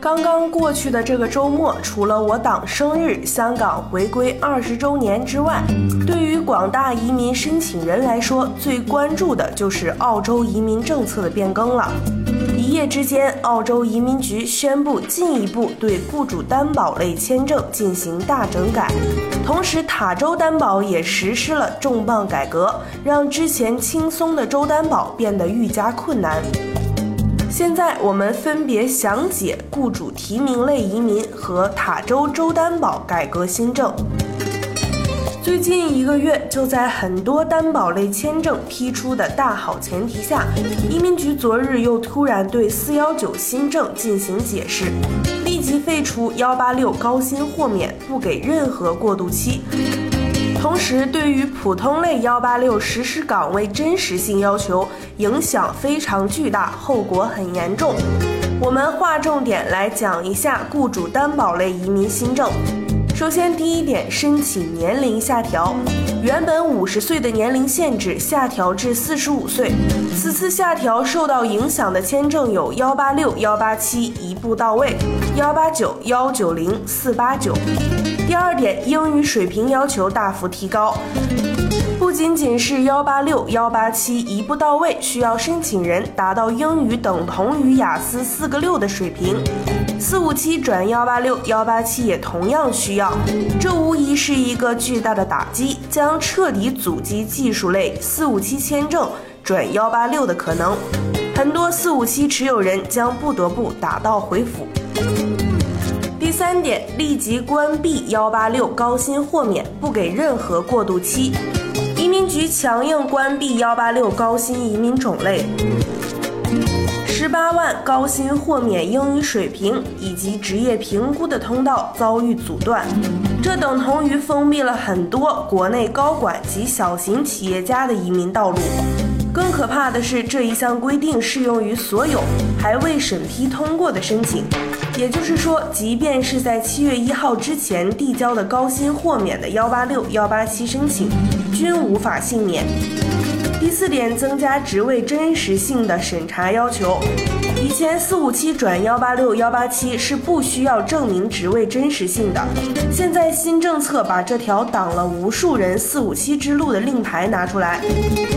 刚刚过去的这个周末，除了我党生日、香港回归二十周年之外，对于广大移民申请人来说，最关注的就是澳洲移民政策的变更了。一夜之间，澳洲移民局宣布进一步对雇主担保类签证进行大整改，同时塔州担保也实施了重磅改革，让之前轻松的州担保变得愈加困难。现在我们分别详解雇主提名类移民和塔州州担保改革新政。最近一个月，就在很多担保类签证批出的大好前提下，移民局昨日又突然对四幺九新政进行解释，立即废除幺八六高薪豁免，不给任何过渡期。同时，对于普通类幺八六实施岗位真实性要求，影响非常巨大，后果很严重。我们划重点来讲一下雇主担保类移民新政。首先，第一点，申请年龄下调，原本五十岁的年龄限制下调至四十五岁。此次下调受到影响的签证有幺八六、幺八七一步到位，幺八九、幺九零、四八九。第二点，英语水平要求大幅提高。不仅仅是幺八六、幺八七一步到位，需要申请人达到英语等同于雅思四个六的水平。四五七转幺八六、幺八七也同样需要，这无疑是一个巨大的打击，将彻底阻击技术类四五七签证转幺八六的可能。很多四五七持有人将不得不打道回府。第三点，立即关闭幺八六高薪豁免，不给任何过渡期。移民局强硬关闭幺八六高薪移民种类。十八万高薪豁免英语水平以及职业评估的通道遭遇阻断，这等同于封闭了很多国内高管及小型企业家的移民道路。更可怕的是，这一项规定适用于所有还未审批通过的申请，也就是说，即便是在七月一号之前递交的高薪豁免的幺八六、幺八七申请，均无法幸免。第四点，增加职位真实性的审查要求。以前四五七转幺八六幺八七是不需要证明职位真实性的，现在新政策把这条挡了无数人四五七之路的令牌拿出来，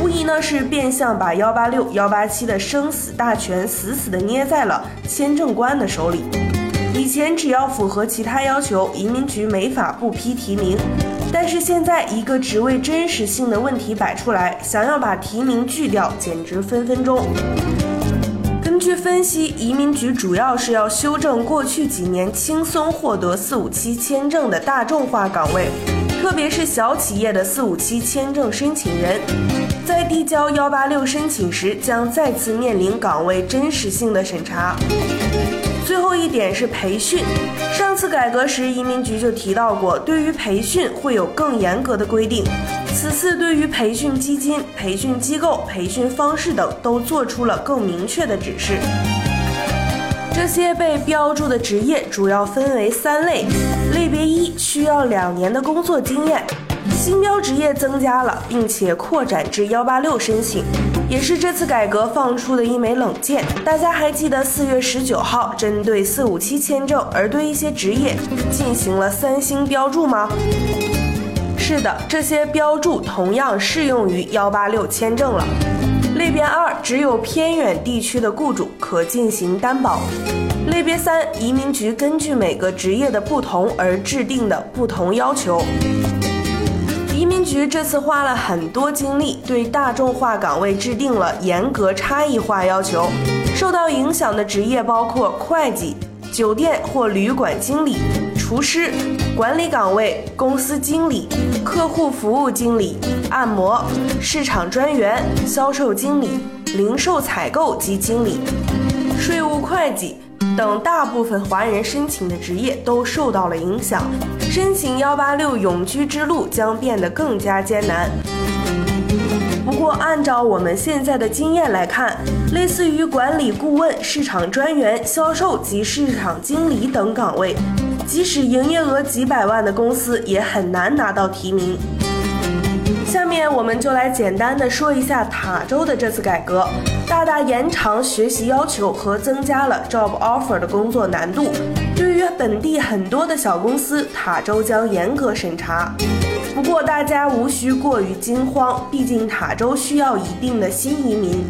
无疑呢是变相把幺八六幺八七的生死大权死死的捏在了签证官的手里。以前只要符合其他要求，移民局没法不批提名。但是现在一个职位真实性的问题摆出来，想要把提名拒掉，简直分分钟。据分析，移民局主要是要修正过去几年轻松获得四五七签证的大众化岗位，特别是小企业的四五七签证申请人，在递交幺八六申请时，将再次面临岗位真实性的审查。最后一点是培训。上次改革时，移民局就提到过，对于培训会有更严格的规定。此次对于培训基金、培训机构、培训方式等都做出了更明确的指示。这些被标注的职业主要分为三类：类别一，需要两年的工作经验。新标职业增加了，并且扩展至幺八六申请，也是这次改革放出的一枚冷箭。大家还记得四月十九号针对四五七签证而对一些职业进行了三星标注吗？是的，这些标注同样适用于幺八六签证了。类别二，只有偏远地区的雇主可进行担保。类别三，移民局根据每个职业的不同而制定的不同要求。移民局这次花了很多精力，对大众化岗位制定了严格差异化要求。受到影响的职业包括会计、酒店或旅馆经理、厨师、管理岗位、公司经理、客户服务经理、按摩、市场专员、销售经理、零售采购及经理、税务会计、等大部分华人申请的职业都受到了影响，申请幺八六永居之路将变得更加艰难。不过，按照我们现在的经验来看，类似于管理顾问、市场专员、销售及市场经理等岗位，即使营业额几百万的公司也很难拿到提名。下面我们就来简单的说一下塔州的这次改革，大大延长学习要求和增加了 job offer 的工作难度。对于本地很多的小公司，塔州将严格审查。不过大家无需过于惊慌，毕竟塔州需要一定的新移民，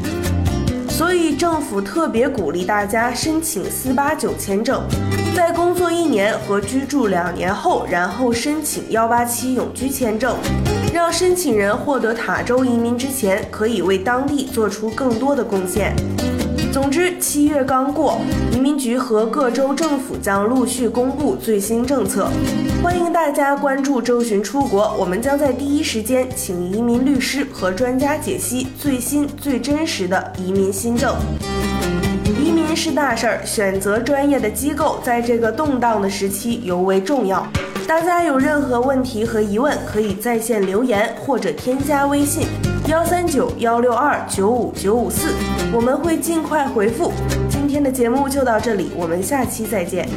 所以政府特别鼓励大家申请四八九签证，在工作一年和居住两年后，然后申请幺八七永居签证，让申请人获得塔州移民之前，可以为当地做出更多的贡献。总之，七月刚过，移民局和各州政府将陆续公布最新政策。欢迎大家关注“周巡出国”，我们将在第一时间请移民律师和专家解析最新最真实的移民新政。移民是大事儿，选择专业的机构在这个动荡的时期尤为重要。大家有任何问题和疑问，可以在线留言或者添加微信。幺三九幺六二九五九五四，我们会尽快回复。今天的节目就到这里，我们下期再见。